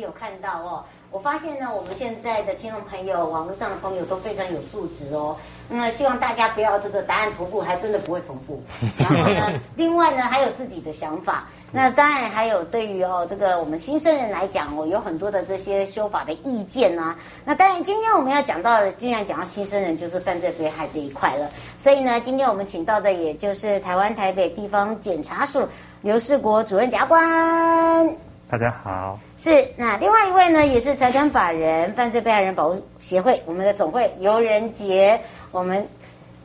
有看到哦，我发现呢，我们现在的听众朋友、网络上的朋友都非常有素质哦。那么希望大家不要这个答案重复，还真的不会重复。然后呢，另外呢，还有自己的想法。那当然还有对于哦，这个我们新生人来讲哦，有很多的这些修法的意见啊。那当然，今天我们要讲到的，既然讲到新生人，就是犯罪被害这一块了。所以呢，今天我们请到的也就是台湾台北地方检察署刘世国主任检察官。大家好，是那另外一位呢，也是财产法人犯罪被害人保护协会我们的总会游仁杰，我们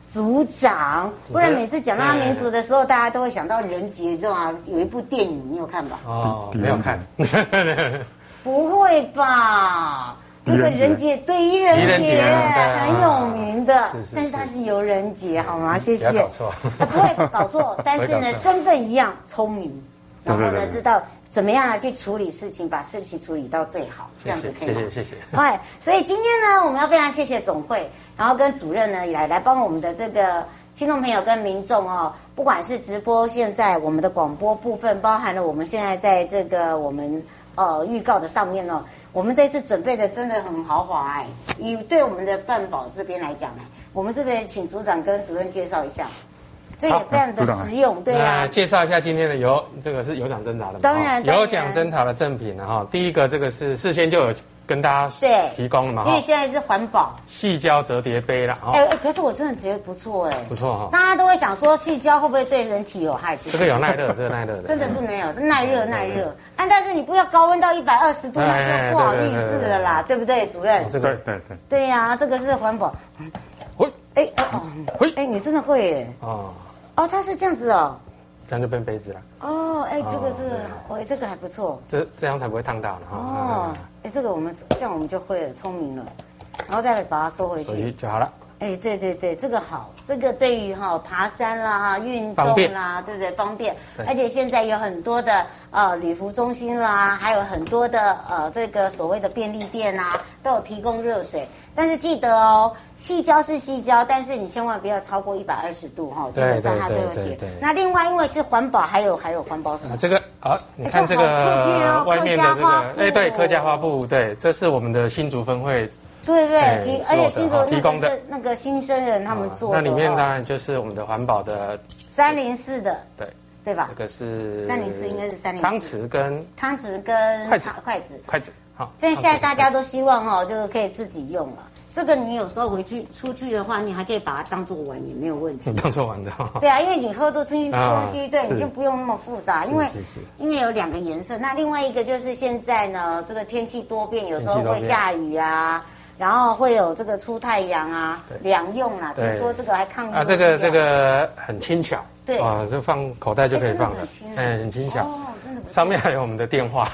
组长。不然每次讲到他民族的时候，大家都会想到人杰，知道吗？有一部电影你有看吧？哦，没有看。不会吧？那个人杰，对，伊人杰很有名的，但是他是游人杰，好吗？谢谢。搞错，他 不会搞错，但是呢，身份一样，聪明，然后呢，知道。怎么样啊？去处理事情，把事情处理到最好，这样子可以吗？谢谢谢谢。哎，所以今天呢，我们要非常谢谢总会，然后跟主任呢来来帮我们的这个听众朋友跟民众哦，不管是直播现在我们的广播部分，包含了我们现在在这个我们呃预告的上面哦，我们这次准备的真的很豪华哎。以对我们的犯保这边来讲呢，我们是不是请组长跟主任介绍一下？这也非常的实用，对啊。介绍一下今天的有这个是有奖侦查的，当然有奖侦查的赠品，了哈第一个这个是事先就有跟大家对提供了嘛，因为现在是环保，细胶折叠杯了。哎哎，可是我真的觉得不错哎，不错哈。大家都会想说细胶会不会对人体有害？其实这个有耐热，这个耐热的，真的是没有耐热耐热。但但是你不要高温到一百二十度，那就不好意思了啦，对不对，主任？这个对对对呀，这个是环保。会哎哦会哎，你真的会哎哦。哦，它是这样子哦，这样就变杯子了。哦，哎，这个这个，哎，这个还不错。这这样才不会烫到呢哈。哦，哎，这个我们这样我们就会了，聪明了，然后再把它收回去，收回去就好了。哎，对对对，这个好，这个对于哈爬山啦、运动啦，对不对？方便。而且现在有很多的呃旅服中心啦，还有很多的呃这个所谓的便利店啊，都有提供热水。但是记得哦，细胶是细胶，但是你千万不要超过一百二十度哈、哦，基本上它都有写。那另外，因为是环保，还有还有环保什么？这个啊，你看这个外面的这个，哎，对，客家花布，对，这是我们的新竹分会，对对，提而且新竹提供的那个新生人他们做的。那里面当然就是我们的环保的三零四的，对对吧？这个是三零四，应该是三零四。汤匙跟汤匙跟筷子筷子筷子。好，所以现在大家都希望哦，就是可以自己用了。这个你有时候回去出去的话，你还可以把它当做玩，也没有问题。当做玩的。对啊，因为你喝多进去吃东西，对，你就不用那么复杂。因为因为有两个颜色，那另外一个就是现在呢，这个天气多变，有时候会下雨啊，然后会有这个出太阳啊，两用啊。听说这个还抗啊，这个这个很轻巧。对啊，就放口袋就可以放了，哎，很轻巧。上面还有我们的电话，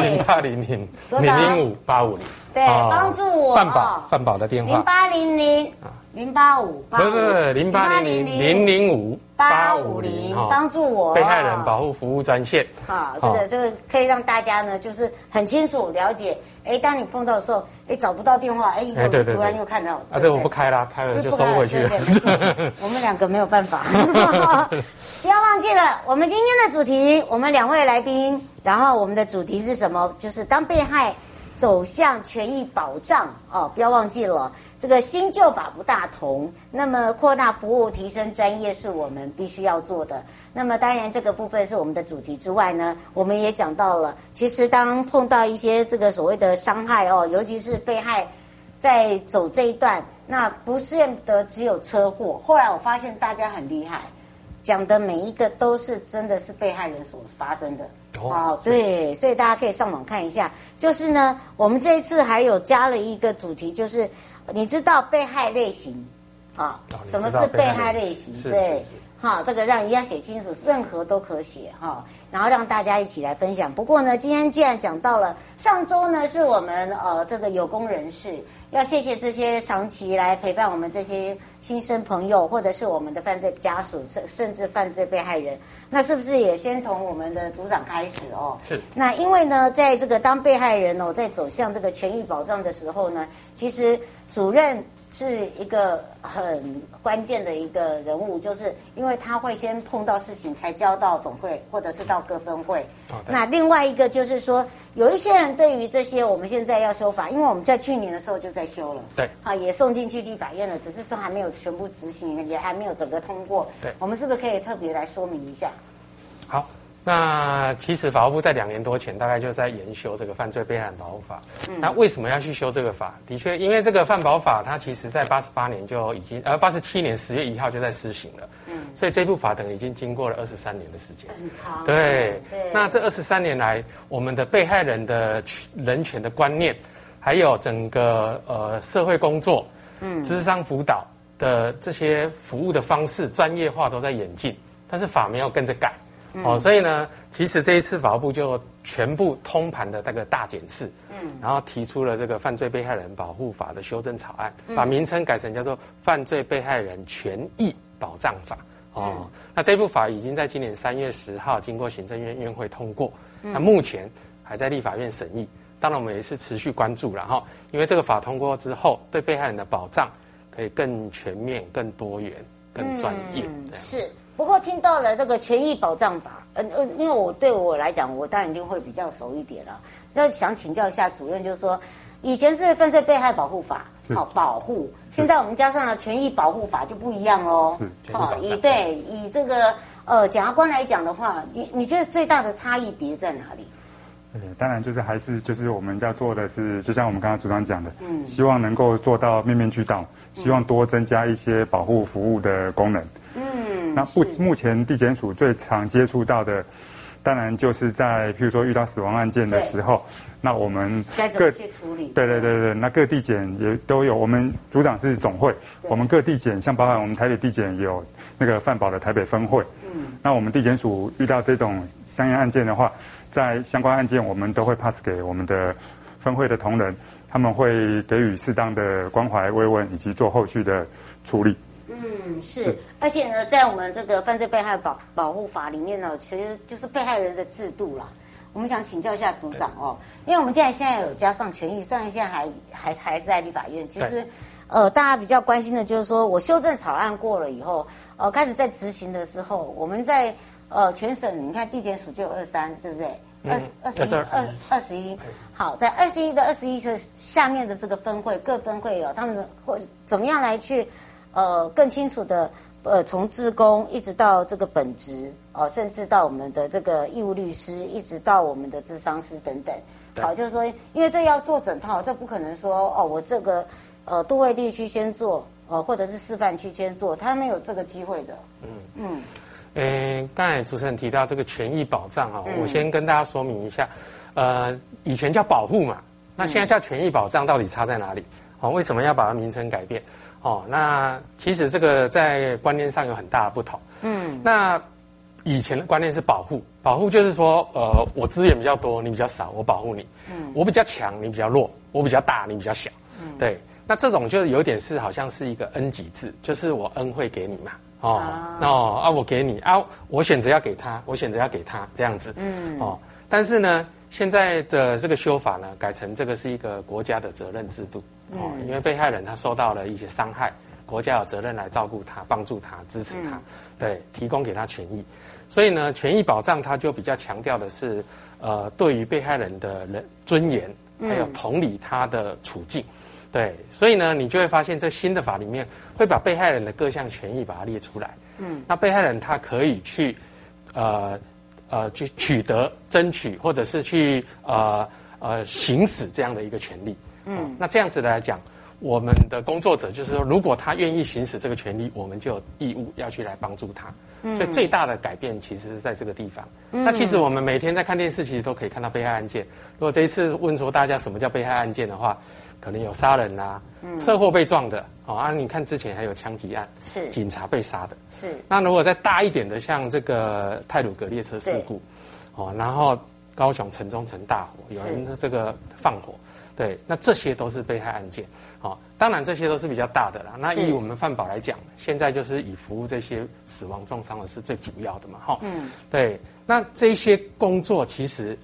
零八零零零零五八五零。对，帮助我。范宝，范宝的电话。零八零零零八五八。不不不，零八零零零零五八五零。帮助我。被害人保护服务专线。好，这个这个可以让大家呢，就是很清楚了解。哎，当你碰到的时候，哎，找不到电话，哎，一会儿突然又看到。啊，这我不开了，开了就收回去了。我们两个没有办法。不要忘记了，我们今天的主题，我们两位来宾，然后我们的主题是什么？就是当被害。走向权益保障哦，不要忘记了，这个新旧法不大同。那么扩大服务、提升专业是我们必须要做的。那么当然，这个部分是我们的主题之外呢，我们也讲到了，其实当碰到一些这个所谓的伤害哦，尤其是被害在走这一段，那不见得只有车祸。后来我发现大家很厉害，讲的每一个都是真的是被害人所发生的。哦，对，所以大家可以上网看一下。就是呢，我们这一次还有加了一个主题，就是你知道被害类型啊？什么是被害类型？对，好，这个让人家写清楚，任何都可写哈。然后让大家一起来分享。不过呢，今天既然讲到了上周呢，是我们呃这个有功人士。要谢谢这些长期来陪伴我们这些新生朋友，或者是我们的犯罪家属，甚甚至犯罪被害人。那是不是也先从我们的组长开始哦？是。那因为呢，在这个当被害人哦，在走向这个权益保障的时候呢，其实主任。是一个很关键的一个人物，就是因为他会先碰到事情，才交到总会或者是到各分会。哦、那另外一个就是说，有一些人对于这些我们现在要修法，因为我们在去年的时候就在修了，对，啊，也送进去立法院了，只是说还没有全部执行，也还没有整个通过。对，我们是不是可以特别来说明一下？好。那其实法务部在两年多前大概就在研修这个犯罪被害人保护法。嗯。那为什么要去修这个法？的确，因为这个犯保法它其实在八十八年就已经，呃，八十七年十月一号就在施行了。嗯。所以这部法等于已经经过了二十三年的时间。很长。对。对。那这二十三年来，我们的被害人的人权的观念，还有整个呃社会工作，嗯，智商辅导的这些服务的方式专业化都在演进，但是法没有跟着改。哦，所以呢，其实这一次法务部就全部通盘的那个大检视，嗯，然后提出了这个犯罪被害人保护法的修正草案，把名称改成叫做犯罪被害人权益保障法。哦，那这部法已经在今年三月十号经过行政院院会通过，那目前还在立法院审议。当然，我们也是持续关注了哈，因为这个法通过之后，对被害人的保障可以更全面、更多元、更专业。是。不过听到了这个权益保障法，呃呃，因为我对我来讲，我当然一定会比较熟一点了。就想请教一下主任，就是说，以前是犯罪被害保护法，好保护，现在我们加上了权益保护法就不一样喽。好，以对以这个呃检察官来讲的话，你你觉得最大的差异别在哪里？呃，当然就是还是就是我们要做的是，就像我们刚刚组长讲的，嗯，希望能够做到面面俱到，希望多增加一些保护服务的功能。那不目前地检署最常接触到的，当然就是在譬如说遇到死亡案件的时候，那我们各去处理。对对对对，那各地检也都有。我们组长是总会，我们各地检像包含我们台北地检有那个饭保的台北分会。嗯。那我们地检署遇到这种相应案件的话，在相关案件我们都会 pass 给我们的分会的同仁，他们会给予适当的关怀慰问以及做后续的处理。嗯，是，而且呢，在我们这个犯罪被害保保护法里面呢，其实就是被害人的制度啦。我们想请教一下组长哦，因为我们现在现在有加上权益，虽然现在还还还是在立法院。其实，呃，大家比较关心的就是说，我修正草案过了以后，呃，开始在执行的时候，我们在呃全省，你看地检署就有二三，对不对？二十二十一二二十一，好，在二十一的二十一是下面的这个分会，各分会有他们会怎么样来去。呃，更清楚的，呃，从职工一直到这个本职，哦、呃，甚至到我们的这个义务律师，一直到我们的智商师等等，好，就是说，因为这要做整套，这不可能说，哦，我这个，呃，都会地区先做，呃，或者是示范区先做，他没有这个机会的。嗯嗯。嗯，刚才主持人提到这个权益保障哈，嗯、我先跟大家说明一下，呃，以前叫保护嘛，那现在叫权益保障，到底差在哪里？哦，为什么要把它名称改变？哦，那其实这个在观念上有很大的不同。嗯，那以前的观念是保护，保护就是说，呃，我资源比较多，你比较少，我保护你。嗯，我比较强，你比较弱；我比较大，你比较小。嗯，对。那这种就是有点是好像是一个恩给制，就是我恩惠给你嘛。哦，啊哦啊，我给你啊，我选择要给他，我选择要给他这样子。嗯，哦，但是呢，现在的这个修法呢，改成这个是一个国家的责任制度。哦，因为被害人他受到了一些伤害，国家有责任来照顾他、帮助他、支持他，对，提供给他权益。所以呢，权益保障他就比较强调的是，呃，对于被害人的人尊严，还有同理他的处境，对。所以呢，你就会发现，这新的法里面会把被害人的各项权益把它列出来。嗯，那被害人他可以去，呃，呃，去取得、争取，或者是去呃呃行使这样的一个权利。嗯，那这样子来讲，我们的工作者就是说，如果他愿意行使这个权利，我们就有义务要去来帮助他。嗯、所以最大的改变其实是在这个地方。嗯、那其实我们每天在看电视，其实都可以看到被害案件。如果这一次问说大家什么叫被害案件的话，可能有杀人啦、啊，嗯、车祸被撞的，哦啊，你看之前还有枪击案，是警察被杀的，是。那如果再大一点的，像这个泰鲁格列车事故，哦，然后高雄城中城大火，有人这个放火。对，那这些都是被害案件，哦，当然这些都是比较大的啦。那以我们犯保来讲，现在就是以服务这些死亡重伤的是最主要的嘛，哈。嗯。对，那这些工作其实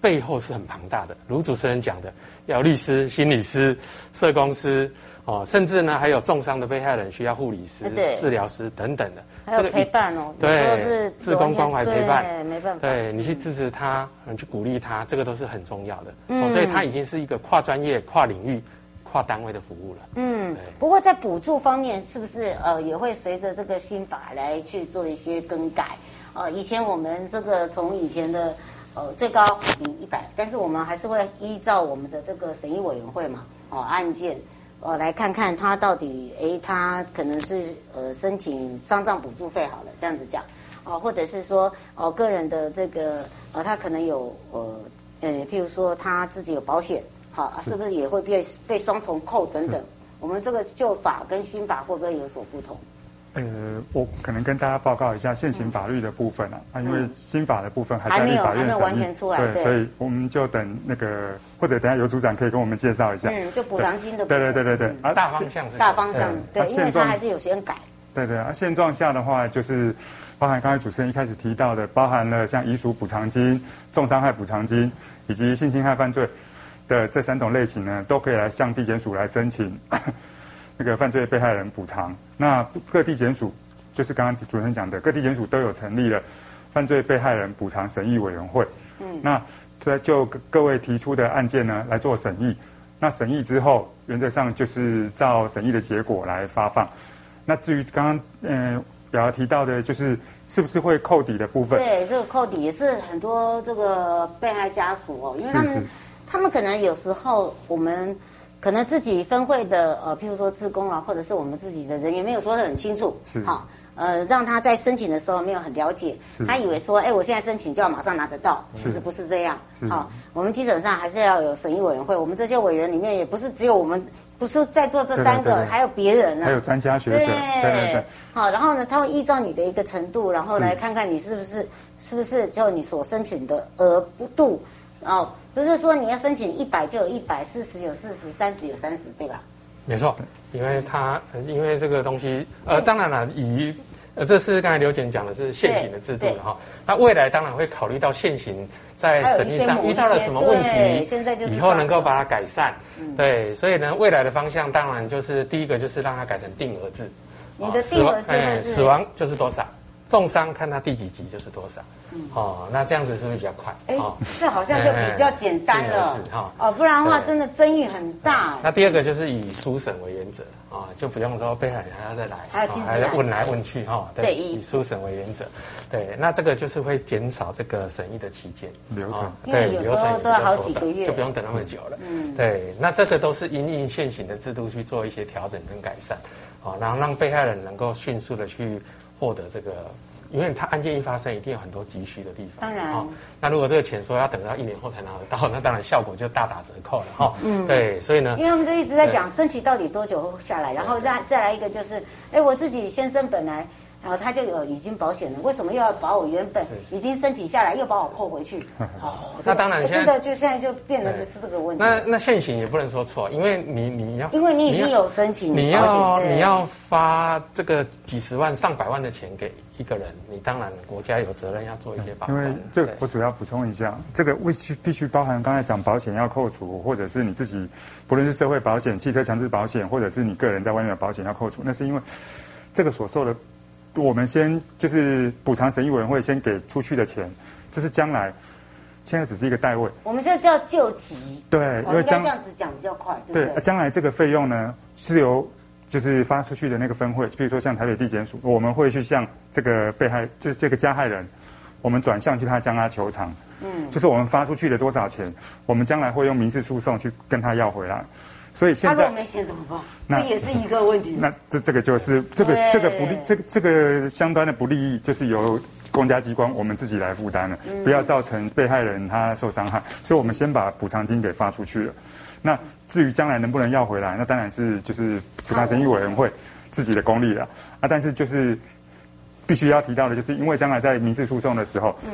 背后是很庞大的，如主持人讲的，要律师、心理师、社工师。哦，甚至呢，还有重伤的被害人需要护理师、对治疗师等等的，还有陪伴哦，对，是志工关怀陪伴，对，没办法，对你去支持他，你去鼓励他，这个都是很重要的。嗯、哦，所以他已经是一个跨专业、跨领域、跨单位的服务了。嗯，不过在补助方面，是不是呃也会随着这个新法来去做一些更改？呃，以前我们这个从以前的呃最高领一百，但是我们还是会依照我们的这个审议委员会嘛，哦案件。呃，来看看他到底，诶，他可能是呃申请丧葬补助费好了，这样子讲，哦，或者是说，哦，个人的这个，呃，他可能有呃，呃，譬如说他自己有保险，好，是不是也会被被双重扣等等？我们这个旧法跟新法会不会有所不同？呃，我可能跟大家报告一下现行法律的部分啊，啊，因为新法的部分还在立法院审议，完全出来，对，所以我们就等那个，或者等下尤组长可以跟我们介绍一下，嗯，就补偿金的，对对对对对，啊，大方向是大方向，对，因为它还是有些改，对对啊，现状下的话，就是包含刚才主持人一开始提到的，包含了像遗属补偿金、重伤害补偿金以及性侵害犯罪的这三种类型呢，都可以来向地检署来申请。那个犯罪被害人补偿，那各地检署就是刚刚主持人讲的，各地检署都有成立了犯罪被害人补偿审议委员会。嗯，那在就各位提出的案件呢来做审议，那审议之后，原则上就是照审议的结果来发放。那至于刚刚嗯瑶瑶提到的，就是是不是会扣抵的部分？对，这个扣抵也是很多这个被害家属哦，因为他们他们可能有时候我们。可能自己分会的呃，譬如说职工啊，或者是我们自己的人员没有说的很清楚，是。好呃，让他在申请的时候没有很了解，他以为说，哎，我现在申请就要马上拿得到，其实不是这样。好，我们基本上还是要有审议委员会，我们这些委员里面也不是只有我们，不是在做这三个，对对对。还有别人呢、啊，还有专家学者，对。对对对。好，然后呢，他会依照你的一个程度，然后来看看你是不是是，是不是就你所申请的额度哦。不是说你要申请一百就有一百，四十有四十，三十有三十，对吧？没错，因为他因为这个东西，呃，当然了，以呃，这是刚才刘检讲的是现行的制度了哈。那未来当然会考虑到现行在审议上遇到了什么问题，现在就是以后能够把它改善。嗯、对，所以呢，未来的方向当然就是第一个就是让它改成定额制。你的定额制、哎、死亡就是多少？重伤看他第几级就是多少，嗯、哦，那这样子是不是比较快？哎，哦、这好像就比较简单了，哈，哦，不然的话真的争议很大。那第二个就是以书审为原则，啊、哦，就不用说被害人还要再来，还要问来问去，哈、哦，对，以书审为原则，对，那这个就是会减少这个审议的期间。流程，对，有时候都要好几个月，就不用等那么久了，嗯，对，那这个都是因应现行的制度去做一些调整跟改善，哦，然后让被害人能够迅速的去。获得这个，因为他案件一发生，一定有很多急需的地方。当然，哦，那如果这个钱说要等到一年后才拿得到，那当然效果就大打折扣了哈。嗯，对，所以呢，因为他们就一直在讲升旗到底多久下来，然后再再来一个就是，哎，我自己先生本来。然后他就有已经保险了，为什么又要把我原本已经申请下来又把我扣回去？哦，那当然，现在就现在就变成是这个问题。那那现行也不能说错，因为你你要，因为你已经有申请，你要你要发这个几十万上百万的钱给一个人，你当然国家有责任要做一些保障。因为这我主要补充一下，这个必须必须包含刚才讲保险要扣除，或者是你自己不论是社会保险、汽车强制保险，或者是你个人在外面的保险要扣除，那是因为这个所受的。我们先就是补偿审议委员会先给出去的钱，这是将来，现在只是一个代位。我们现在叫救急。对，因为将这样子讲比较快。对，对，对，将来这个费用呢是由就是发出去的那个分会，比如说像台北地检署，我们会去向这个被害就是这个加害人，我们转向去他将他求偿。嗯。就是我们发出去的多少钱，我们将来会用民事诉讼去跟他要回来。所以现在没钱怎么办？这也是一个问题。那这这个就是这个这个不利，这个这个相关的不利益就是由公家机关我们自己来负担了，不要造成被害人他受伤害。所以我们先把补偿金给发出去了。那至于将来能不能要回来，那当然是就是补偿审议委员会自己的功力了啊。但是就是必须要提到的，就是因为将来在民事诉讼的时候，嗯。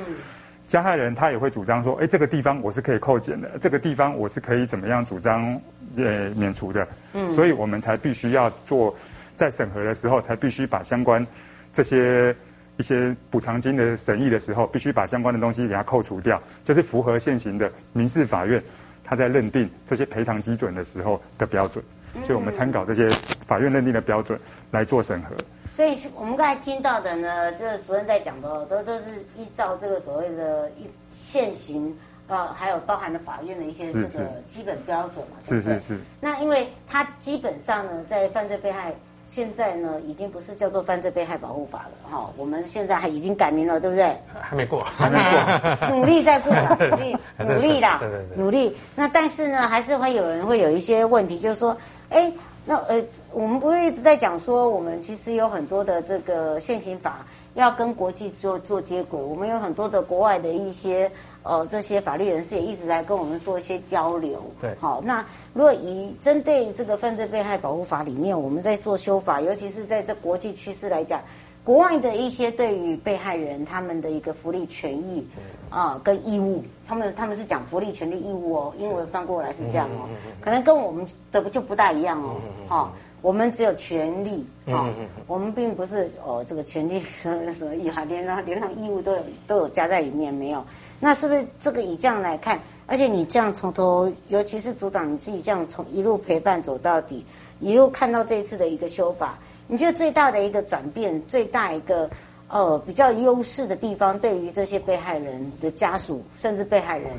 加害人他也会主张说，哎，这个地方我是可以扣减的，这个地方我是可以怎么样主张，呃，免除的。嗯，所以我们才必须要做，在审核的时候，才必须把相关这些一些补偿金的审议的时候，必须把相关的东西给它扣除掉，就是符合现行的民事法院他在认定这些赔偿基准的时候的标准。所以我们参考这些法院认定的标准来做审核。所以我们刚才听到的呢，就是主任在讲的，都都是依照这个所谓的一现行啊，还有包含了法院的一些这个基本标准嘛，是是是，是。那因为它基本上呢，在犯罪被害现在呢，已经不是叫做犯罪被害保护法了哈，我们现在还已经改名了，对不对？还没过，还没过，努力在过，努力努力啦，对对对，努力。那但是呢，还是会有人会有一些问题，就是说，哎。那呃，我们不是一直在讲说，我们其实有很多的这个现行法要跟国际做做接轨。我们有很多的国外的一些呃这些法律人士也一直在跟我们做一些交流。对，好，那如果以针对这个犯罪被害保护法里面，我们在做修法，尤其是在这国际趋势来讲。国外的一些对于被害人他们的一个福利权益啊、呃、跟义务，他们他们是讲福利权利义务哦，英文翻过来是这样哦，可能跟我们的就不大一样哦，哈、哦，我们只有权利啊、哦，我们并不是哦这个权利什么什么义哈，连连上义务都有都有加在里面没有？那是不是这个以这样来看？而且你这样从头，尤其是组长你自己这样从一路陪伴走到底，一路看到这一次的一个修法。你觉得最大的一个转变，最大一个呃比较优势的地方，对于这些被害人的家属，甚至被害人，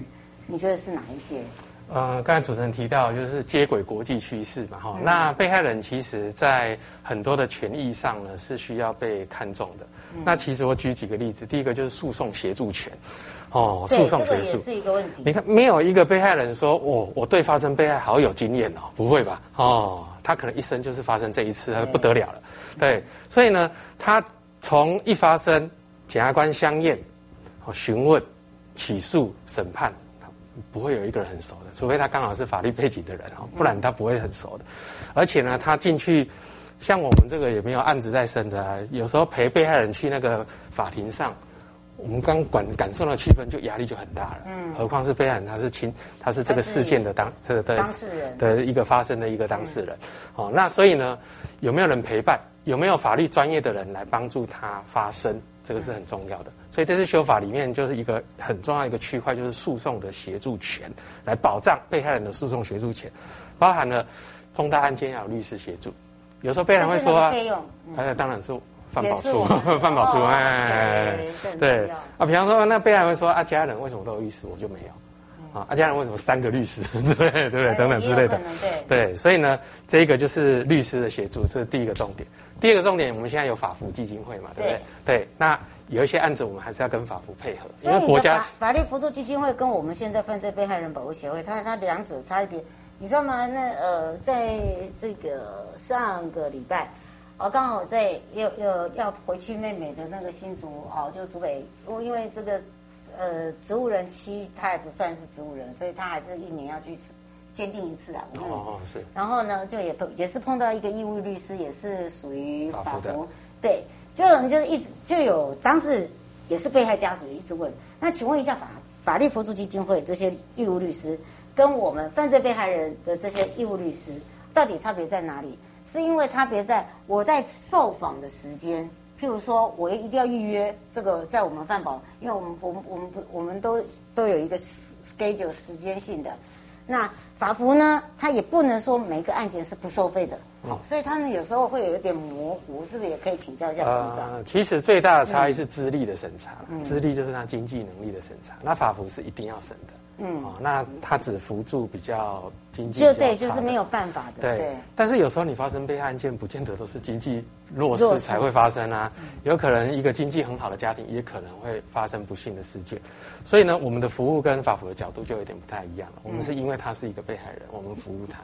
你觉得是哪一些？呃，刚才主持人提到就是接轨国际趋势嘛，哈、嗯，那被害人其实在很多的权益上呢是需要被看重的。嗯、那其实我举几个例子，第一个就是诉讼协助权，哦，诉讼协助、这个、也是一个问题。你看，没有一个被害人说，我我对发生被害好有经验哦，不会吧？哦。他可能一生就是发生这一次，他不得了了。对，所以呢，他从一发生，检察官相验、询问、起诉、审判，不会有一个人很熟的，除非他刚好是法律背景的人哦，不然他不会很熟的。而且呢，他进去，像我们这个也没有案子在身的，有时候陪被害人去那个法庭上。我们刚感感受到气氛，就压力就很大了。嗯，何况是被害人，他是亲，他是这个事件的当的的当事人的一个发生的一个当事人。哦，那所以呢，有没有人陪伴？有没有法律专业的人来帮助他发声？这个是很重要的。所以这次修法里面就是一个很重要的一个区块，就是诉讼的协助权，来保障被害人的诉讼协助权，包含了重大案件要有律师协助。有时候被害人会说啊，哎、嗯，当然是。犯保处，犯保 处，哎，对啊，比方说，那被害人会说啊，家人为什么都有律师，我就没有？啊，啊，家人为什么三个律师，对不对？对？等等之类的，对，所以呢，这一个就是律师的协助，这是第一个重点。第二个重点，我们现在有法扶基金会嘛，对不对？对，那有一些案子，我们还是要跟法扶配合，因为国家法律扶助基金会跟我们现在犯罪被害人保护协会，它它两者差别，你知道吗？那呃，在这个上个礼拜。哦，刚好在要要要回去妹妹的那个新竹哦，就竹北，因为这个呃植物人妻，他也不算是植物人，所以他还是一年要去鉴定一次啊。哦哦是。然后呢，就也碰也是碰到一个义务律师，也是属于法扶，法对，就有人就是一直就有当时也是被害家属一直问，那请问一下法法律扶助基金会这些义务律师，跟我们犯罪被害人的这些义务律师，到底差别在哪里？是因为差别在我在受访的时间，譬如说，我一定要预约这个，在我们饭保，因为我们我们我们不我们都都有一个 schedule 时间性的。那法服呢，它也不能说每个案件是不收费的，好，所以他们有时候会有一点模糊，是不是也可以请教一下组长？呃，其实最大的差异是资历的审查，嗯、资历就是他经济能力的审查，那法服是一定要审的。嗯，哦，那他只扶助比较经济就对，就是没有办法的。对，对但是有时候你发生被害案件，不见得都是经济弱势才会发生啊，有可能一个经济很好的家庭，也可能会发生不幸的事件。所以呢，我们的服务跟法服的角度就有点不太一样了。我们是因为他是一个被害人，我们服务他。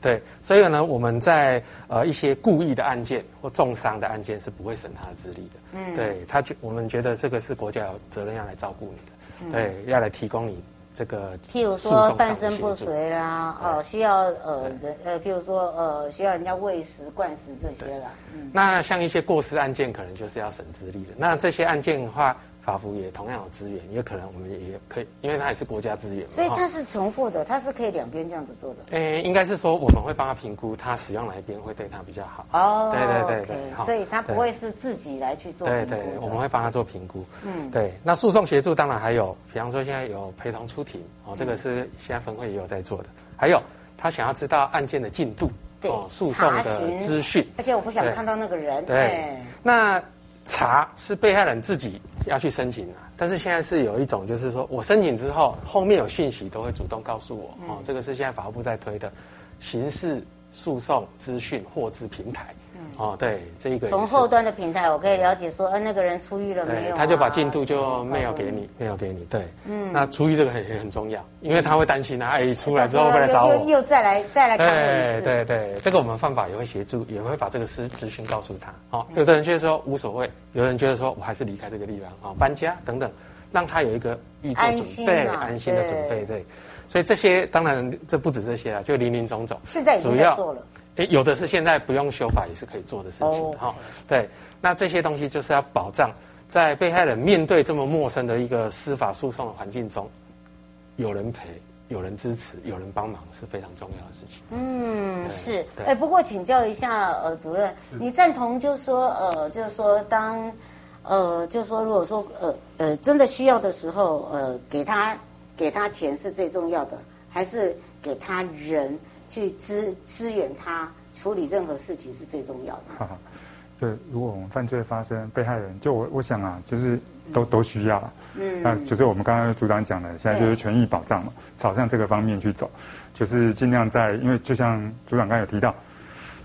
对，所以呢，我们在呃一些故意的案件或重伤的案件是不会审他的资历的。嗯，对他觉我们觉得这个是国家有责任要来照顾你的，嗯、对，要来提供你这个。譬如说半身不遂啦，哦，需要呃人呃，譬如说呃需要人家喂食灌食这些啦。嗯，那像一些过失案件，可能就是要省资历的。那这些案件的话。法服也同样有资源，也可能我们也可以，因为它也是国家资源。所以它是重复的，它是可以两边这样子做的。诶，应该是说我们会帮他评估，他使用哪一边会对他比较好。哦，对对对对，好，所以他不会是自己来去做。对对，我们会帮他做评估。嗯，对。那诉讼协助当然还有，比方说现在有陪同出庭哦，这个是现在分会也有在做的。还有他想要知道案件的进度，对，诉讼的资讯。而且我不想看到那个人。对，那。查是被害人自己要去申请的，但是现在是有一种，就是说我申请之后，后面有讯息都会主动告诉我，哦，这个是现在法务部在推的刑事诉讼资讯获知平台。哦，对，这一个从后端的平台，我可以了解说，呃，那个人出狱了没有？他就把进度就没有给你，没有给你。对，嗯，那出狱这个很很很重要，因为他会担心啊，哎，出来之后会来找我，又又再来再来看一次。对对对，这个我们犯法也会协助，也会把这个资资讯告诉他。哦，有的人觉得说无所谓，有人觉得说我还是离开这个地方，哦，搬家等等，让他有一个预做准备、安心的准备。对，所以这些当然这不止这些啊，就林林总总。现在已经在做了。诶，有的是现在不用修法也是可以做的事情，哈、oh. 哦，对，那这些东西就是要保障在被害人面对这么陌生的一个司法诉讼的环境中，有人陪、有人支持、有人帮忙是非常重要的事情。嗯，是。哎，不过请教一下，呃，主任，你赞同就是说，呃，就是说当，呃，就是说，如果说，呃，呃，真的需要的时候，呃，给他给他钱是最重要的，还是给他人？去支支援他处理任何事情是最重要的。哈哈，对，如果我们犯罪发生，被害人就我我想啊，就是都都需要。嗯，那就是我们刚刚组长讲的，现在就是权益保障嘛，朝向这个方面去走，就是尽量在，因为就像组长刚刚有提到，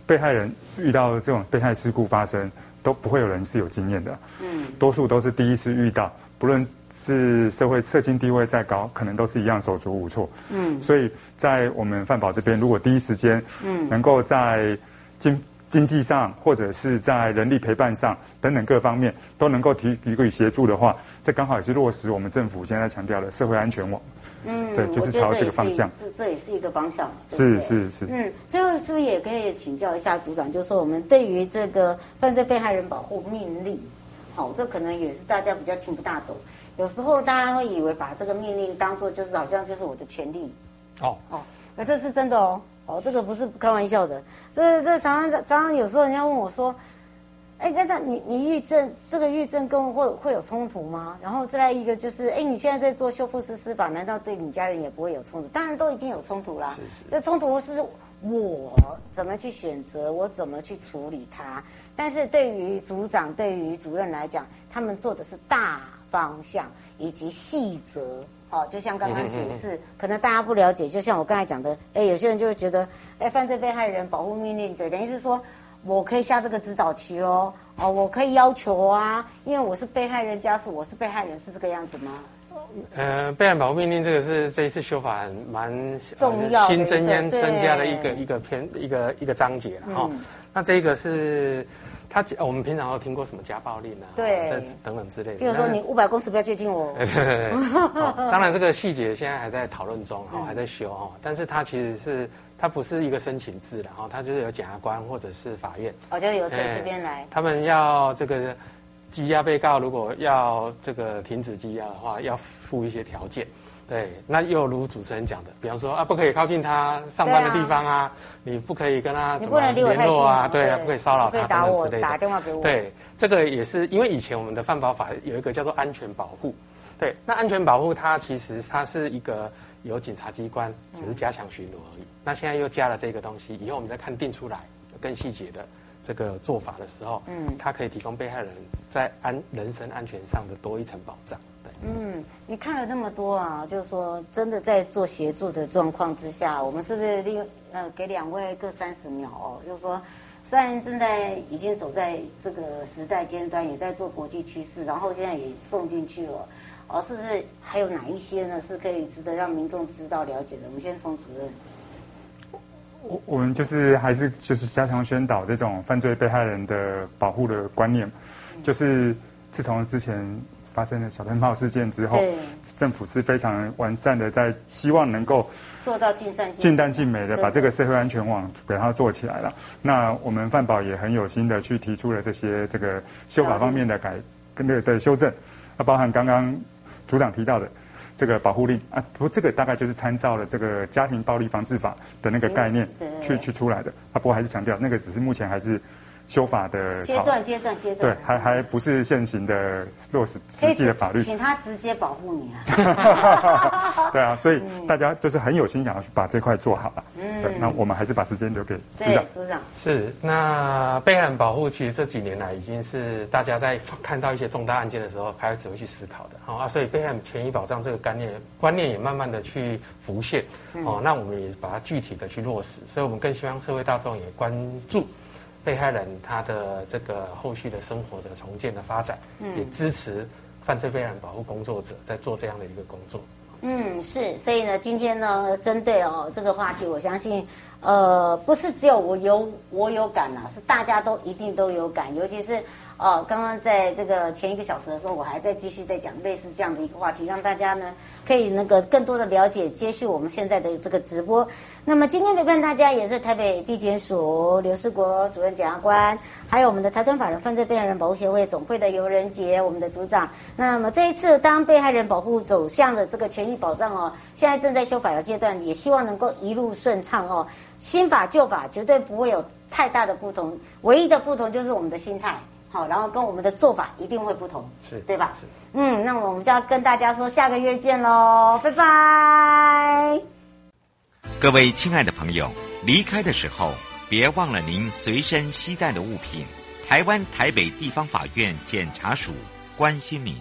被害人遇到这种被害事故发生，都不会有人是有经验的。嗯，多数都是第一次遇到，不论。是社会社经地位再高，可能都是一样手足无措。嗯，所以在我们犯保这边，如果第一时间，嗯，能够在经经济上或者是在人力陪伴上等等各方面都能够提提供协助的话，这刚好也是落实我们政府现在强调的社会安全网。嗯，对，就是朝这个方向。这这也是一个方向。是是是。嗯，最后是不是也可以请教一下组长，就是说我们对于这个犯罪被害人保护命令，好，这可能也是大家比较听不大懂。有时候大家会以为把这个命令当做就是好像就是我的权利，哦哦，那这是真的哦哦，这个不是开玩笑的。这这常常常常有时候人家问我说，哎，那那你你抑郁症这个抑郁症跟会会有冲突吗？然后再来一个就是，哎，你现在在做修复师司法，难道对你家人也不会有冲突？当然都一定有冲突啦。是是。这冲突是我怎么去选择，我怎么去处理它。但是对于组长、对于主任来讲，他们做的是大。方向以及细则，好，就像刚刚解释，可能大家不了解，就像我刚才讲的，哎，有些人就会觉得，哎，犯罪被害人保护命令，对，等于是说，我可以下这个指导棋喽，哦，我可以要求啊，因为我是被害人家属，我是被害人，是这个样子吗？呃，被害人保护命令这个是这一次修法蛮重要、新增加增加的一个一个篇一个一个章节了哈。那这个是。他我们平常都听过什么家暴令啊？对，这等等之类的。比如说，你五百公尺不要接近我。对 对对。当然，这个细节现在还在讨论中哈，还在修哈。但是它其实是它不是一个申请制的哈，它就是由检察官或者是法院。哦，就由在这边来。他们要这个羁押被告，如果要这个停止羁押的话，要附一些条件。对，那又如主持人讲的，比方说啊，不可以靠近他上班的地方啊，啊你不可以跟他怎么联络啊，对啊，不可以骚扰他等等之类的。打电话给我。对，这个也是因为以前我们的犯保法有一个叫做安全保护，对，那安全保护它其实它是一个由警察机关只是加强巡逻而已，嗯、那现在又加了这个东西，以后我们再看定出来更细节的这个做法的时候，嗯，它可以提供被害人在安人身安全上的多一层保障。嗯，你看了那么多啊，就是说真的在做协助的状况之下，我们是不是另呃给两位各三十秒哦？就是说，虽然正在已经走在这个时代尖端，也在做国际趋势，然后现在也送进去了，哦，是不是还有哪一些呢？是可以值得让民众知道了解的？我们先从主任。我我们就是还是就是加强宣导这种犯罪被害人的保护的观念，就是自从之前发生的小灯泡事件之后，政府是非常完善的，在希望能够做到尽善尽善尽美的把这个社会安全网给它做起来了。那我们范保也很有心的去提出了这些这个修法方面的改跟的的修正，那包含刚刚组长提到的。这个保护令啊，不过这个大概就是参照了这个家庭暴力防治法的那个概念去去出来的。啊，不过还是强调，那个只是目前还是修法的阶段，阶段，阶段。对，还还不是现行的落实实际的法律。请他直接保护你啊。对啊，所以大家就是很有心想要去把这块做好了。嗯。对，那我们还是把时间留给组长。组长。是，那被害人保护其实这几年来已经是大家在看到一些重大案件的时候开始会去思考的。好啊，所以被害人权益保障这个概念观念也慢慢的去浮现。哦，那我们也把它具体的去落实，所以我们更希望社会大众也关注被害人他的这个后续的生活的重建的发展，也支持犯罪被害人保护工作者在做这样的一个工作。嗯，是，所以呢，今天呢，针对哦这个话题，我相信，呃，不是只有我有我有感呐，是大家都一定都有感，尤其是。哦，刚刚在这个前一个小时的时候，我还在继续在讲类似这样的一个话题，让大家呢可以那个更多的了解，接续我们现在的这个直播。那么今天陪伴大家也是台北地检署刘世国主任检察官，还有我们的财团法人犯罪被害人保护协会总会的游仁杰我们的组长。那么这一次当被害人保护走向了这个权益保障哦，现在正在修法的阶段，也希望能够一路顺畅哦。新法旧法绝对不会有太大的不同，唯一的不同就是我们的心态。好，然后跟我们的做法一定会不同，是对吧？是，嗯，那么我们就要跟大家说，下个月见喽，拜拜。各位亲爱的朋友，离开的时候别忘了您随身携带的物品。台湾台北地方法院检察署关心您。